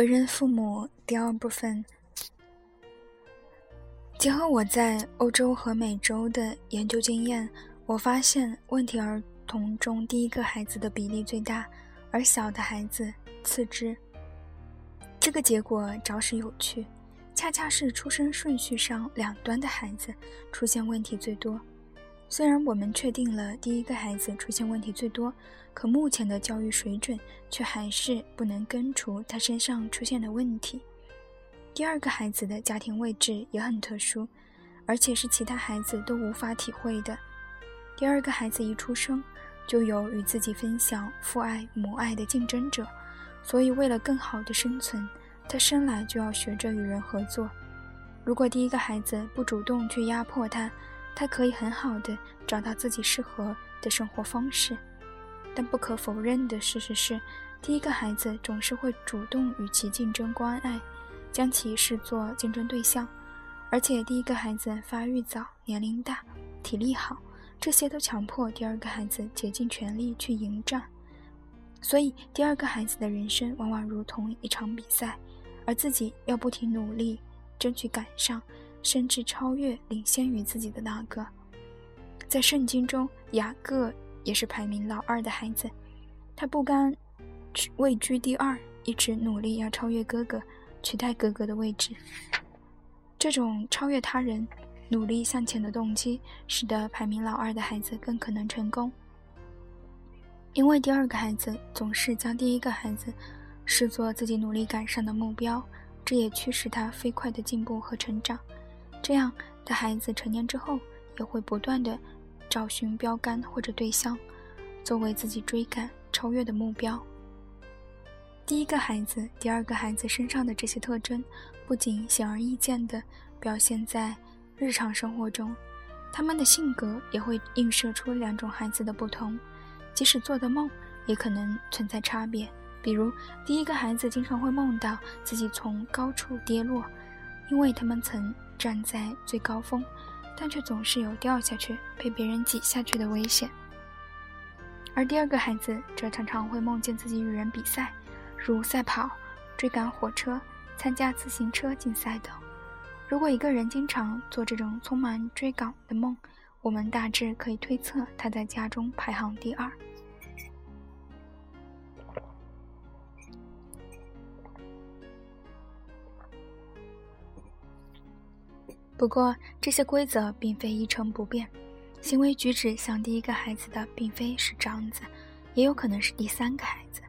为人父母第二部分，结合我在欧洲和美洲的研究经验，我发现问题儿童中第一个孩子的比例最大，而小的孩子次之。这个结果着实有趣，恰恰是出生顺序上两端的孩子出现问题最多。虽然我们确定了第一个孩子出现问题最多，可目前的教育水准却还是不能根除他身上出现的问题。第二个孩子的家庭位置也很特殊，而且是其他孩子都无法体会的。第二个孩子一出生就有与自己分享父爱母爱的竞争者，所以为了更好的生存，他生来就要学着与人合作。如果第一个孩子不主动去压迫他，他可以很好的找到自己适合的生活方式，但不可否认的事实是，第一个孩子总是会主动与其竞争关爱，将其视作竞争对象，而且第一个孩子发育早、年龄大、体力好，这些都强迫第二个孩子竭尽全力去迎战，所以第二个孩子的人生往往如同一场比赛，而自己要不停努力，争取赶上。甚至超越领先于自己的那个。在圣经中，雅各也是排名老二的孩子，他不甘位居第二，一直努力要超越哥哥，取代哥哥的位置。这种超越他人、努力向前的动机，使得排名老二的孩子更可能成功。因为第二个孩子总是将第一个孩子视作自己努力赶上的目标，这也驱使他飞快的进步和成长。这样的孩子成年之后，也会不断的找寻标杆或者对象，作为自己追赶、超越的目标。第一个孩子、第二个孩子身上的这些特征，不仅显而易见的表现在日常生活中，他们的性格也会映射出两种孩子的不同，即使做的梦也可能存在差别。比如，第一个孩子经常会梦到自己从高处跌落，因为他们曾。站在最高峰，但却总是有掉下去、被别人挤下去的危险。而第二个孩子则常常会梦见自己与人比赛，如赛跑、追赶火车、参加自行车竞赛等。如果一个人经常做这种充满追赶的梦，我们大致可以推测他在家中排行第二。不过，这些规则并非一成不变。行为举止像第一个孩子的，并非是长子，也有可能是第三个孩子。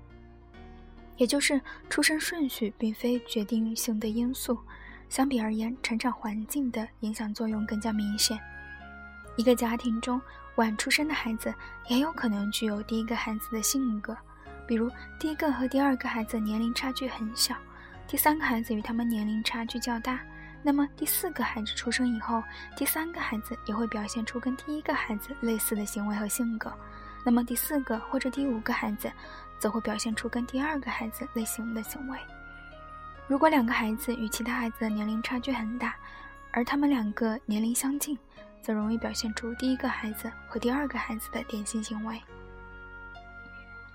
也就是出生顺序并非决定性的因素。相比而言，成长环境的影响作用更加明显。一个家庭中晚出生的孩子也有可能具有第一个孩子的性格，比如第一个和第二个孩子年龄差距很小，第三个孩子与他们年龄差距较大。那么第四个孩子出生以后，第三个孩子也会表现出跟第一个孩子类似的行为和性格。那么第四个或者第五个孩子，则会表现出跟第二个孩子类型的行为。如果两个孩子与其他孩子的年龄差距很大，而他们两个年龄相近，则容易表现出第一个孩子和第二个孩子的典型行为。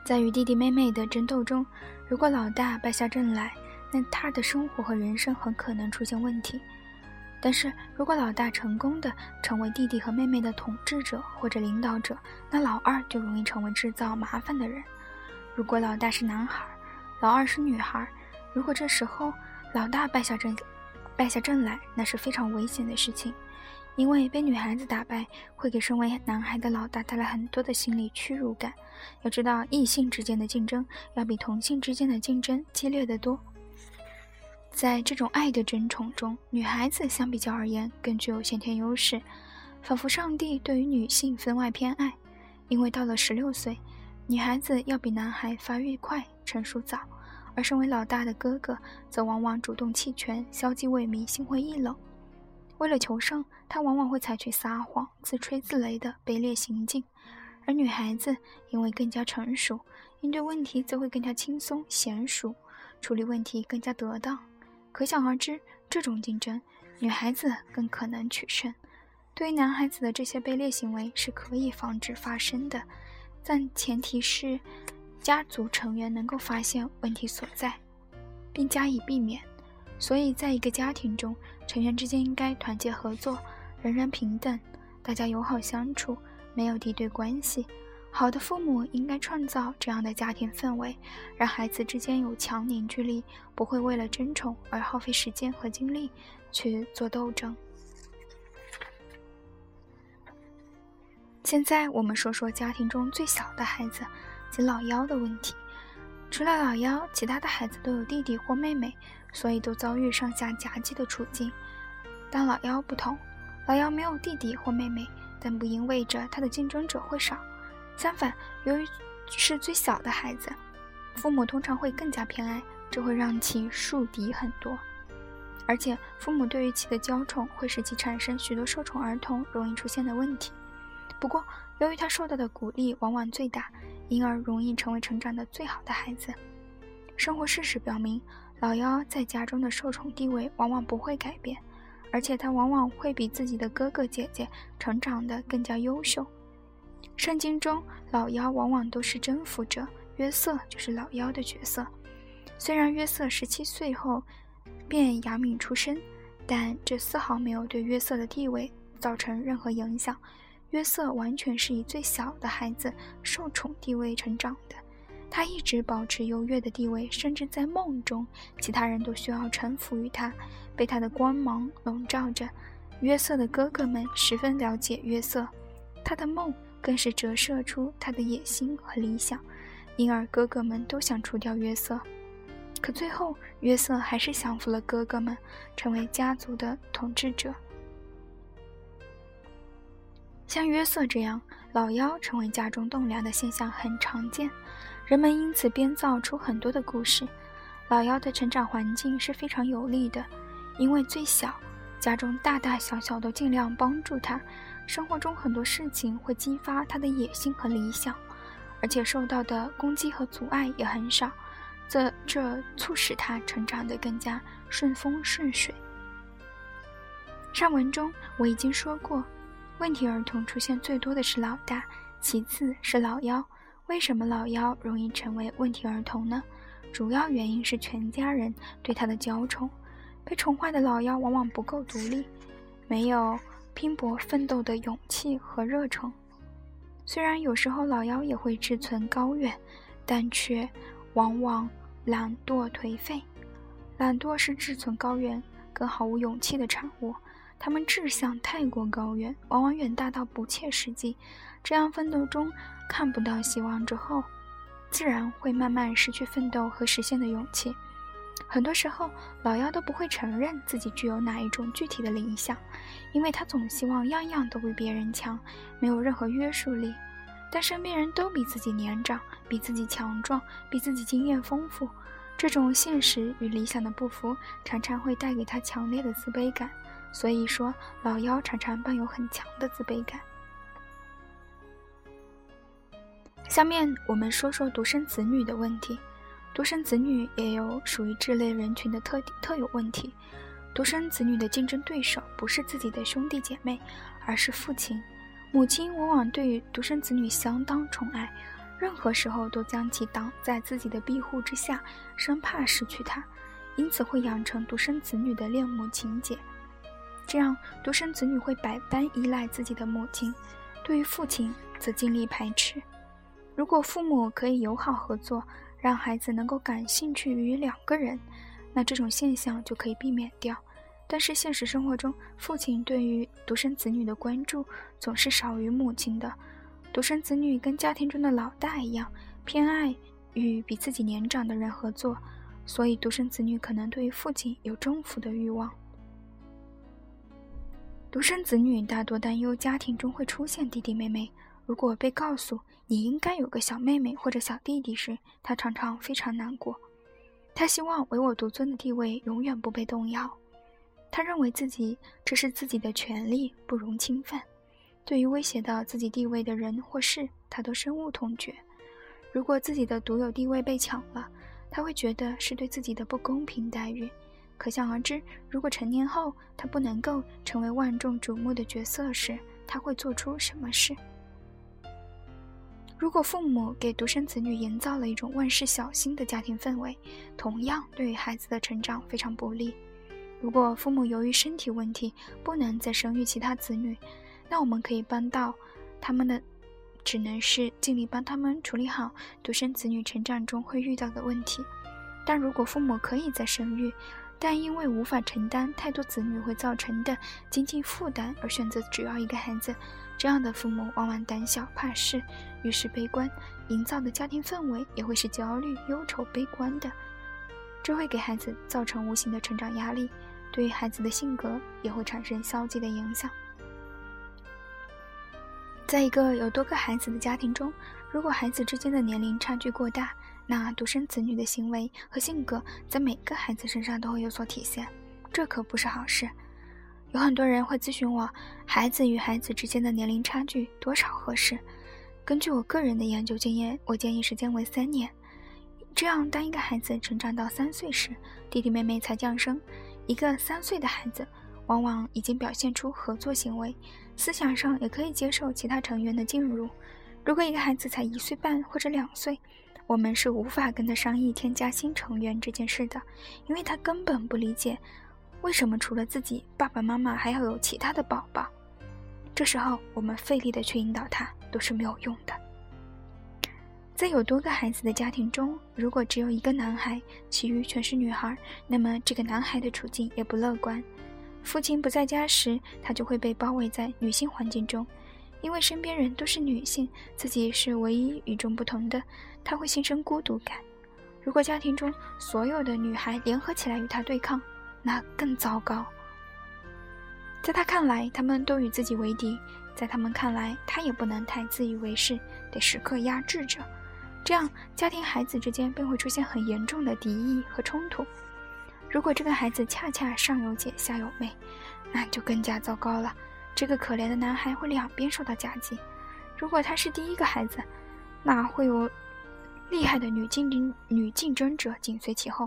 在与弟弟妹妹的争斗中，如果老大败下阵来，那他的生活和人生很可能出现问题。但是如果老大成功的成为弟弟和妹妹的统治者或者领导者，那老二就容易成为制造麻烦的人。如果老大是男孩，老二是女孩，如果这时候老大败下阵，败下阵来，那是非常危险的事情，因为被女孩子打败会给身为男孩的老大带来很多的心理屈辱感。要知道，异性之间的竞争要比同性之间的竞争激烈得多。在这种爱的争宠中，女孩子相比较而言更具有先天优势，仿佛上帝对于女性分外偏爱。因为到了十六岁，女孩子要比男孩发育快、成熟早，而身为老大的哥哥则往往主动弃权、消极萎靡、心灰意冷。为了求胜，他往往会采取撒谎、自吹自擂的卑劣行径，而女孩子因为更加成熟，应对问题则会更加轻松娴熟，处理问题更加得当。可想而知，这种竞争，女孩子更可能取胜。对于男孩子的这些卑劣行为是可以防止发生的，但前提是家族成员能够发现问题所在，并加以避免。所以，在一个家庭中，成员之间应该团结合作，人人平等，大家友好相处，没有敌对关系。好的父母应该创造这样的家庭氛围，让孩子之间有强凝聚力，不会为了争宠而耗费时间和精力去做斗争。现在我们说说家庭中最小的孩子及老幺的问题。除了老幺，其他的孩子都有弟弟或妹妹，所以都遭遇上下夹击的处境。但老幺不同，老幺没有弟弟或妹妹，但不意味着他的竞争者会少。相反，由于是最小的孩子，父母通常会更加偏爱，这会让其树敌很多。而且，父母对于其的娇宠会使其产生许多受宠儿童容易出现的问题。不过，由于他受到的鼓励往往最大，因而容易成为成长的最好的孩子。生活事实表明，老幺在家中的受宠地位往往不会改变，而且他往往会比自己的哥哥姐姐成长得更加优秀。圣经中，老妖往往都是征服者，约瑟就是老妖的角色。虽然约瑟十七岁后便扬名出身，但这丝毫没有对约瑟的地位造成任何影响。约瑟完全是以最小的孩子受宠地位成长的，他一直保持优越的地位，甚至在梦中，其他人都需要臣服于他，被他的光芒笼罩着。约瑟的哥哥们十分了解约瑟，他的梦更是折射出他的野心和理想，因而哥哥们都想除掉约瑟。可最后，约瑟还是降服了哥哥们，成为家族的统治者。像约瑟这样老幺成为家中栋梁的现象很常见，人们因此编造出很多的故事。老幺的成长环境是非常有利的，因为最小，家中大大小小都尽量帮助他，生活中很多事情会激发他的野心和理想，而且受到的攻击和阻碍也很少，这这促使他成长得更加顺风顺水。上文中我已经说过。问题儿童出现最多的是老大，其次是老幺。为什么老幺容易成为问题儿童呢？主要原因是全家人对他的娇宠。被宠坏的老幺往往不够独立，没有拼搏奋斗的勇气和热诚。虽然有时候老妖也会志存高远，但却往往懒惰颓废。懒惰是志存高远更毫无勇气的产物。他们志向太过高远，往往远大到不切实际。这样奋斗中看不到希望之后，自然会慢慢失去奋斗和实现的勇气。很多时候，老幺都不会承认自己具有哪一种具体的理想，因为他总希望样样都比别人强，没有任何约束力。但身边人都比自己年长，比自己强壮，比自己经验丰富，这种现实与理想的不符，常常会带给他强烈的自卑感。所以说，老幺常常伴有很强的自卑感。下面我们说说独生子女的问题。独生子女也有属于这类人群的特特有问题。独生子女的竞争对手不是自己的兄弟姐妹，而是父亲。母亲往往对于独生子女相当宠爱，任何时候都将其挡在自己的庇护之下，生怕失去他，因此会养成独生子女的恋母情结。这样，独生子女会百般依赖自己的母亲，对于父亲则尽力排斥。如果父母可以友好合作，让孩子能够感兴趣于两个人，那这种现象就可以避免掉。但是现实生活中，父亲对于独生子女的关注总是少于母亲的。独生子女跟家庭中的老大一样，偏爱与比自己年长的人合作，所以独生子女可能对于父亲有征服的欲望。独生子女大多担忧家庭中会出现弟弟妹妹。如果被告诉你应该有个小妹妹或者小弟弟时，他常常非常难过。他希望唯我独尊的地位永远不被动摇。他认为自己这是自己的权利，不容侵犯。对于威胁到自己地位的人或事，他都深恶痛绝。如果自己的独有地位被抢了，他会觉得是对自己的不公平待遇。可想而知，如果成年后他不能够成为万众瞩目的角色时，他会做出什么事？如果父母给独生子女营造了一种万事小心的家庭氛围，同样对于孩子的成长非常不利。如果父母由于身体问题不能再生育其他子女，那我们可以帮到他们的，只能是尽力帮他们处理好独生子女成长中会遇到的问题。但如果父母可以再生育，但因为无法承担太多子女会造成的经济负担而选择只要一个孩子，这样的父母往往胆小怕事，遇事悲观，营造的家庭氛围也会是焦虑、忧愁、悲观的，这会给孩子造成无形的成长压力，对于孩子的性格也会产生消极的影响。在一个有多个孩子的家庭中，如果孩子之间的年龄差距过大，那独生子女的行为和性格在每个孩子身上都会有所体现，这可不是好事。有很多人会咨询我，孩子与孩子之间的年龄差距多少合适？根据我个人的研究经验，我建议时间为三年。这样，当一个孩子成长到三岁时，弟弟妹妹才降生。一个三岁的孩子往往已经表现出合作行为，思想上也可以接受其他成员的进入。如果一个孩子才一岁半或者两岁，我们是无法跟他商议添加新成员这件事的，因为他根本不理解为什么除了自己爸爸妈妈还要有其他的宝宝。这时候我们费力的去引导他都是没有用的。在有多个孩子的家庭中，如果只有一个男孩，其余全是女孩，那么这个男孩的处境也不乐观。父亲不在家时，他就会被包围在女性环境中。因为身边人都是女性，自己是唯一与众不同的，他会心生孤独感。如果家庭中所有的女孩联合起来与他对抗，那更糟糕。在他看来，他们都与自己为敌；在他们看来，他也不能太自以为是，得时刻压制着。这样，家庭孩子之间便会出现很严重的敌意和冲突。如果这个孩子恰恰上有姐下有妹，那就更加糟糕了。这个可怜的男孩会两边受到夹击。如果他是第一个孩子，那会有厉害的女竞争女竞争者紧随其后；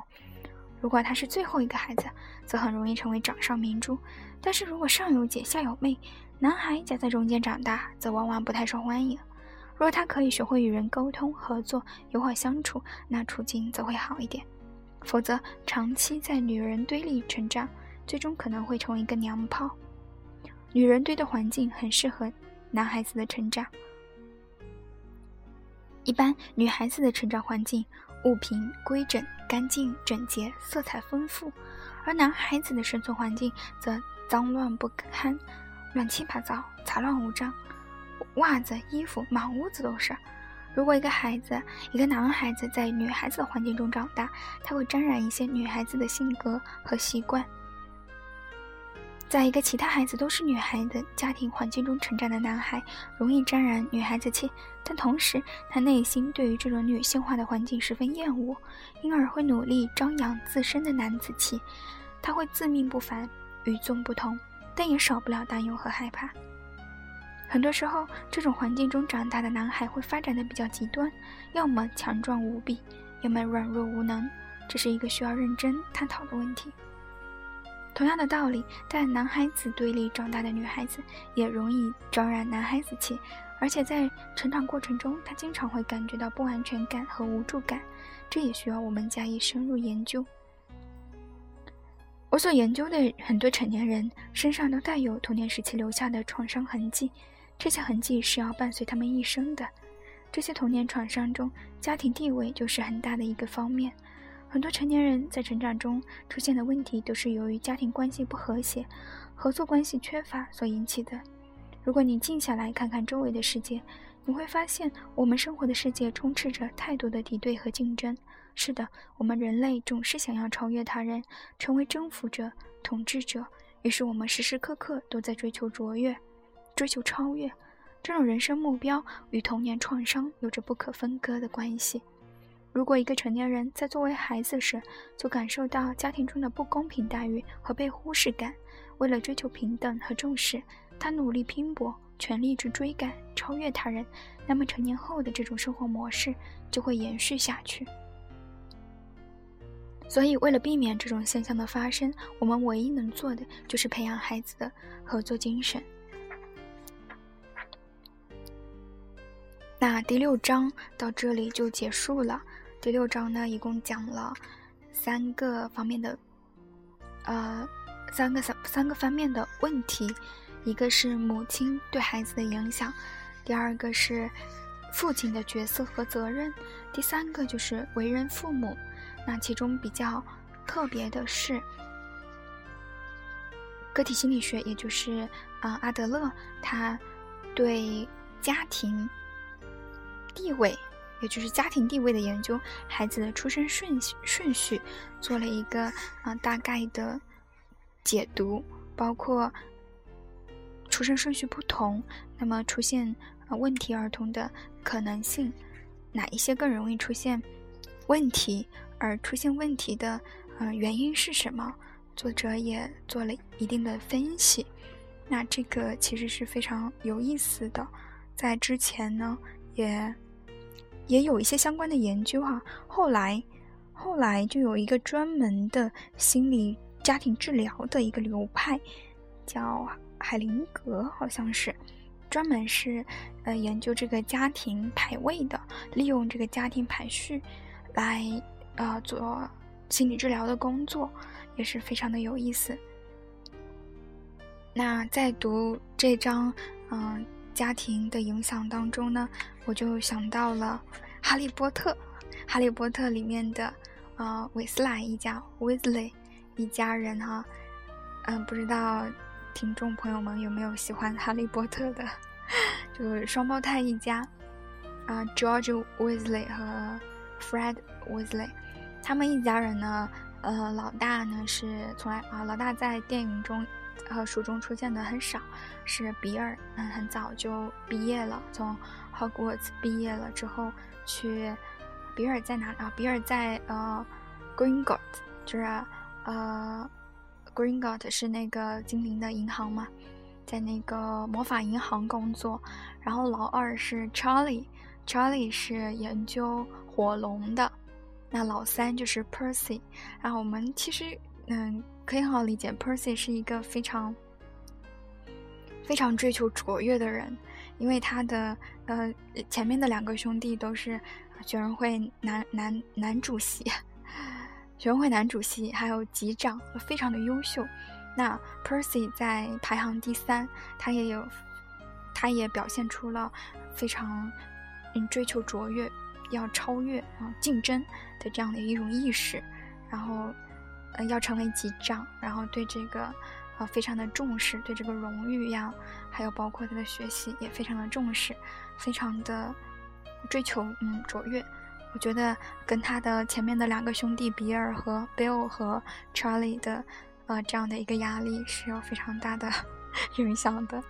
如果他是最后一个孩子，则很容易成为掌上明珠。但是如果上有姐下有妹，男孩夹在中间长大，则往往不太受欢迎。若他可以学会与人沟通、合作、友好相处，那处境则会好一点。否则，长期在女人堆里成长，最终可能会成为一个娘炮。女人堆的环境很适合男孩子的成长。一般女孩子的成长环境物品规整、干净整洁、色彩丰富，而男孩子的生存环境则脏乱不堪、乱七八糟、杂乱无章，袜子、衣服满屋子都是。如果一个孩子，一个男孩子在女孩子的环境中长大，他会沾染一些女孩子的性格和习惯。在一个其他孩子都是女孩的家庭环境中成长的男孩，容易沾染女孩子气，但同时他内心对于这种女性化的环境十分厌恶，因而会努力张扬自身的男子气。他会自命不凡，与众不同，但也少不了担忧和害怕。很多时候，这种环境中长大的男孩会发展的比较极端，要么强壮无比，要么软弱无能，这是一个需要认真探讨的问题。同样的道理，在男孩子堆里长大的女孩子也容易招染男孩子气，而且在成长过程中，她经常会感觉到不安全感和无助感，这也需要我们加以深入研究。我所研究的很多成年人身上都带有童年时期留下的创伤痕迹，这些痕迹是要伴随他们一生的。这些童年创伤中，家庭地位就是很大的一个方面。很多成年人在成长中出现的问题，都是由于家庭关系不和谐、合作关系缺乏所引起的。如果你静下来看看周围的世界，你会发现，我们生活的世界充斥着太多的敌对和竞争。是的，我们人类总是想要超越他人，成为征服者、统治者。于是，我们时时刻刻都在追求卓越、追求超越。这种人生目标与童年创伤有着不可分割的关系。如果一个成年人在作为孩子时就感受到家庭中的不公平待遇和被忽视感，为了追求平等和重视，他努力拼搏，全力去追赶、超越他人，那么成年后的这种生活模式就会延续下去。所以，为了避免这种现象的发生，我们唯一能做的就是培养孩子的合作精神。那第六章到这里就结束了。第六章呢，一共讲了三个方面的，呃，三个三三个方面的问题，一个是母亲对孩子的影响，第二个是父亲的角色和责任，第三个就是为人父母。那其中比较特别的是个体心理学，也就是啊阿德勒，他对家庭地位。也就是家庭地位的研究，孩子的出生顺序顺序做了一个啊大概的解读，包括出生顺序不同，那么出现啊问题儿童的可能性，哪一些更容易出现问题，而出现问题的啊原因是什么？作者也做了一定的分析。那这个其实是非常有意思的，在之前呢也。也有一些相关的研究哈，后来，后来就有一个专门的心理家庭治疗的一个流派，叫海灵格，好像是，专门是呃研究这个家庭排位的，利用这个家庭排序来呃做心理治疗的工作，也是非常的有意思。那在读这章嗯。家庭的影响当中呢，我就想到了《哈利波特》。《哈利波特》里面的呃韦斯莱一家 （Weasley） 一家人哈，嗯，不知道听众朋友们有没有喜欢《哈利波特》的？就是双胞胎一家啊，George Weasley 和 Fred Weasley，他们一家人呢，呃，老大呢是从来啊，老大在电影中。和书中出现的很少，是比尔，嗯，很早就毕业了，从 Hogwarts 毕业了之后去，比尔在哪啊？比尔在呃 g r e e n g o t 就是呃 g r e e n g o t 是那个精灵的银行嘛，在那个魔法银行工作。然后老二是 Charlie，Charlie 是研究火龙的。那老三就是 Percy。然后我们其实嗯。可以很好理解，Percy 是一个非常非常追求卓越的人，因为他的呃前面的两个兄弟都是学生会男男男主席，学生会男主席，还有级长，非常的优秀。那 Percy 在排行第三，他也有，他也表现出了非常嗯追求卓越、要超越啊竞争的这样的一种意识，然后。呃，要成为级长，然后对这个，呃，非常的重视，对这个荣誉呀，还有包括他的学习也非常的重视，非常的追求，嗯，卓越。我觉得跟他的前面的两个兄弟比尔和 Bill 和 Charlie 的，呃，这样的一个压力是有非常大的 影响的。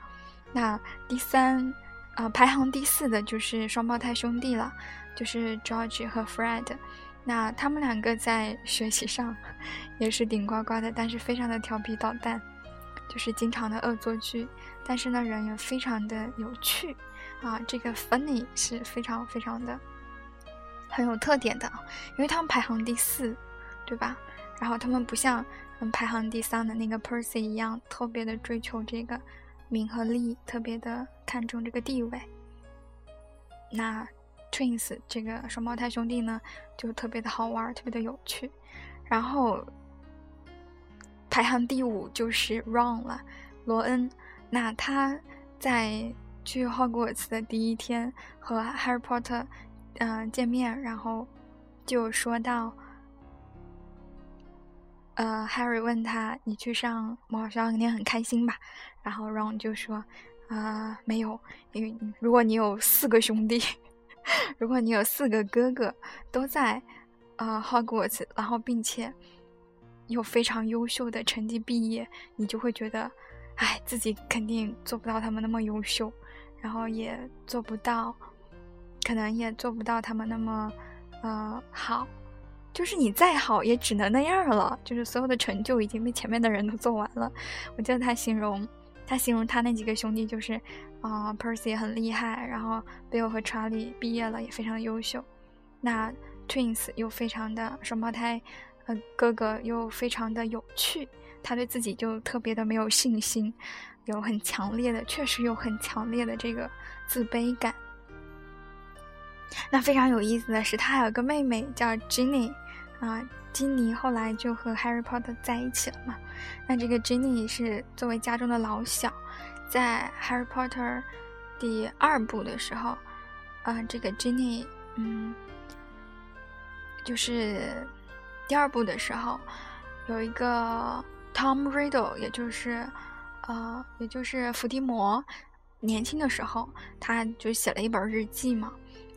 那第三，啊，排行第四的就是双胞胎兄弟了，就是 George 和 Fred。那他们两个在学习上也是顶呱呱的，但是非常的调皮捣蛋，就是经常的恶作剧。但是呢，人也非常的有趣啊。这个 funny 是非常非常的很有特点的，因为他们排行第四，对吧？然后他们不像嗯排行第三的那个 Percy 一样，特别的追求这个名和利，特别的看重这个地位。那。Twins 这个双胞胎兄弟呢，就特别的好玩，特别的有趣。然后排行第五就是 Ron 了，罗恩。那他在去 Hogwarts 的第一天和 Harry Potter 嗯见面，然后就说到，呃，Harry 问他：“你去上魔法学校肯定很开心吧？”然后 Ron 就说：“啊，没有，因为如果你有四个兄弟。” 如果你有四个哥哥都在，呃，Hogwarts，然后并且有非常优秀的成绩毕业，你就会觉得，哎，自己肯定做不到他们那么优秀，然后也做不到，可能也做不到他们那么，呃，好，就是你再好也只能那样了，就是所有的成就已经被前面的人都做完了。我记得他形容，他形容他那几个兄弟就是。啊，Percy 很厉害，然后 Bill 和 Charlie 毕业了也非常优秀，那 Twins 又非常的双胞胎，呃，哥哥又非常的有趣，他对自己就特别的没有信心，有很强烈的，确实有很强烈的这个自卑感。那非常有意思的是，他还有个妹妹叫 Jenny，啊。金妮后来就和 Harry Potter 在一起了嘛？那这个 Ginny 是作为家中的老小，在 Harry Potter 第二部的时候，啊，这个 Ginny，嗯，就是第二部的时候，有一个 Tom Riddle，也就是呃，也就是伏地魔，年轻的时候，他就写了一本日记嘛。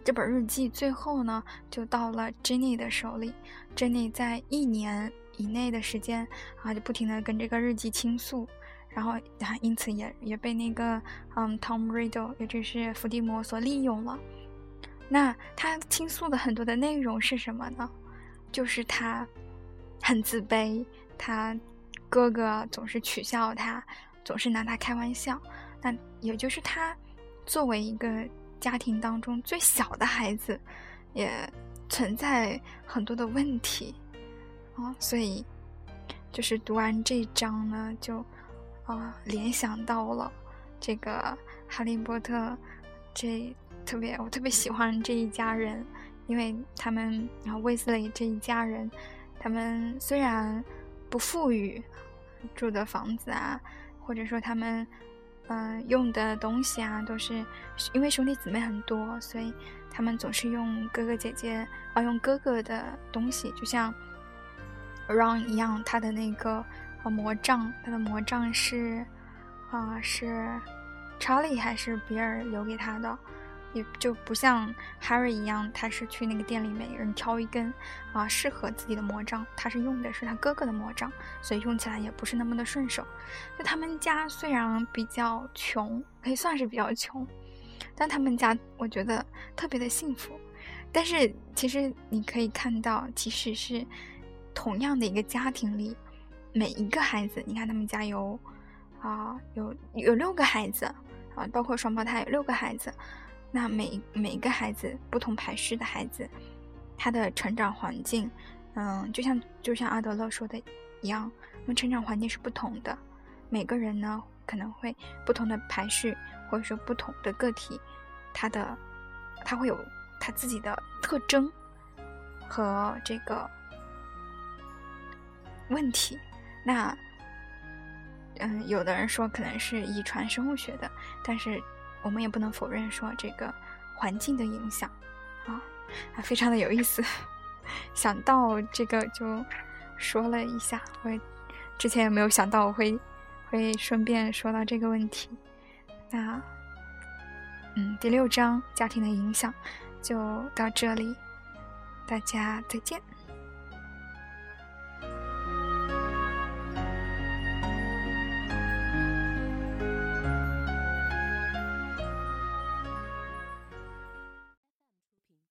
这本日记最后呢，就到了 Jenny 的手里。Jenny 在一年以内的时间啊，就不停的跟这个日记倾诉，然后啊，因此也也被那个嗯 Tom Riddle，也就是伏地魔所利用了。那他倾诉的很多的内容是什么呢？就是他很自卑，他哥哥总是取笑他，总是拿他开玩笑。那也就是他作为一个。家庭当中最小的孩子，也存在很多的问题啊，所以就是读完这一章呢，就啊联想到了这个哈利波特，这特别我特别喜欢这一家人，因为他们然后威斯雷这一家人，他们虽然不富裕，住的房子啊，或者说他们。嗯，用的东西啊，都是因为兄弟姊妹很多，所以他们总是用哥哥姐姐啊，用哥哥的东西，就像 Ron 一样，他的那个魔杖，他的魔杖是啊是 Charlie 还是比尔留给他的。也就不像 Harry 一样，他是去那个店里每人挑一根啊适合自己的魔杖，他是用的是他哥哥的魔杖，所以用起来也不是那么的顺手。就他们家虽然比较穷，可以算是比较穷，但他们家我觉得特别的幸福。但是其实你可以看到，即使是同样的一个家庭里，每一个孩子，你看他们家有啊有有六个孩子啊，包括双胞胎有六个孩子。那每每个孩子，不同排序的孩子，他的成长环境，嗯，就像就像阿德勒说的一样，那成长环境是不同的。每个人呢，可能会不同的排序，或者说不同的个体，他的他会有他自己的特征和这个问题。那嗯，有的人说可能是遗传生物学的，但是。我们也不能否认说这个环境的影响，啊啊，非常的有意思。想到这个就说了一下，我之前也没有想到我会会顺便说到这个问题。那嗯，第六章家庭的影响就到这里，大家再见。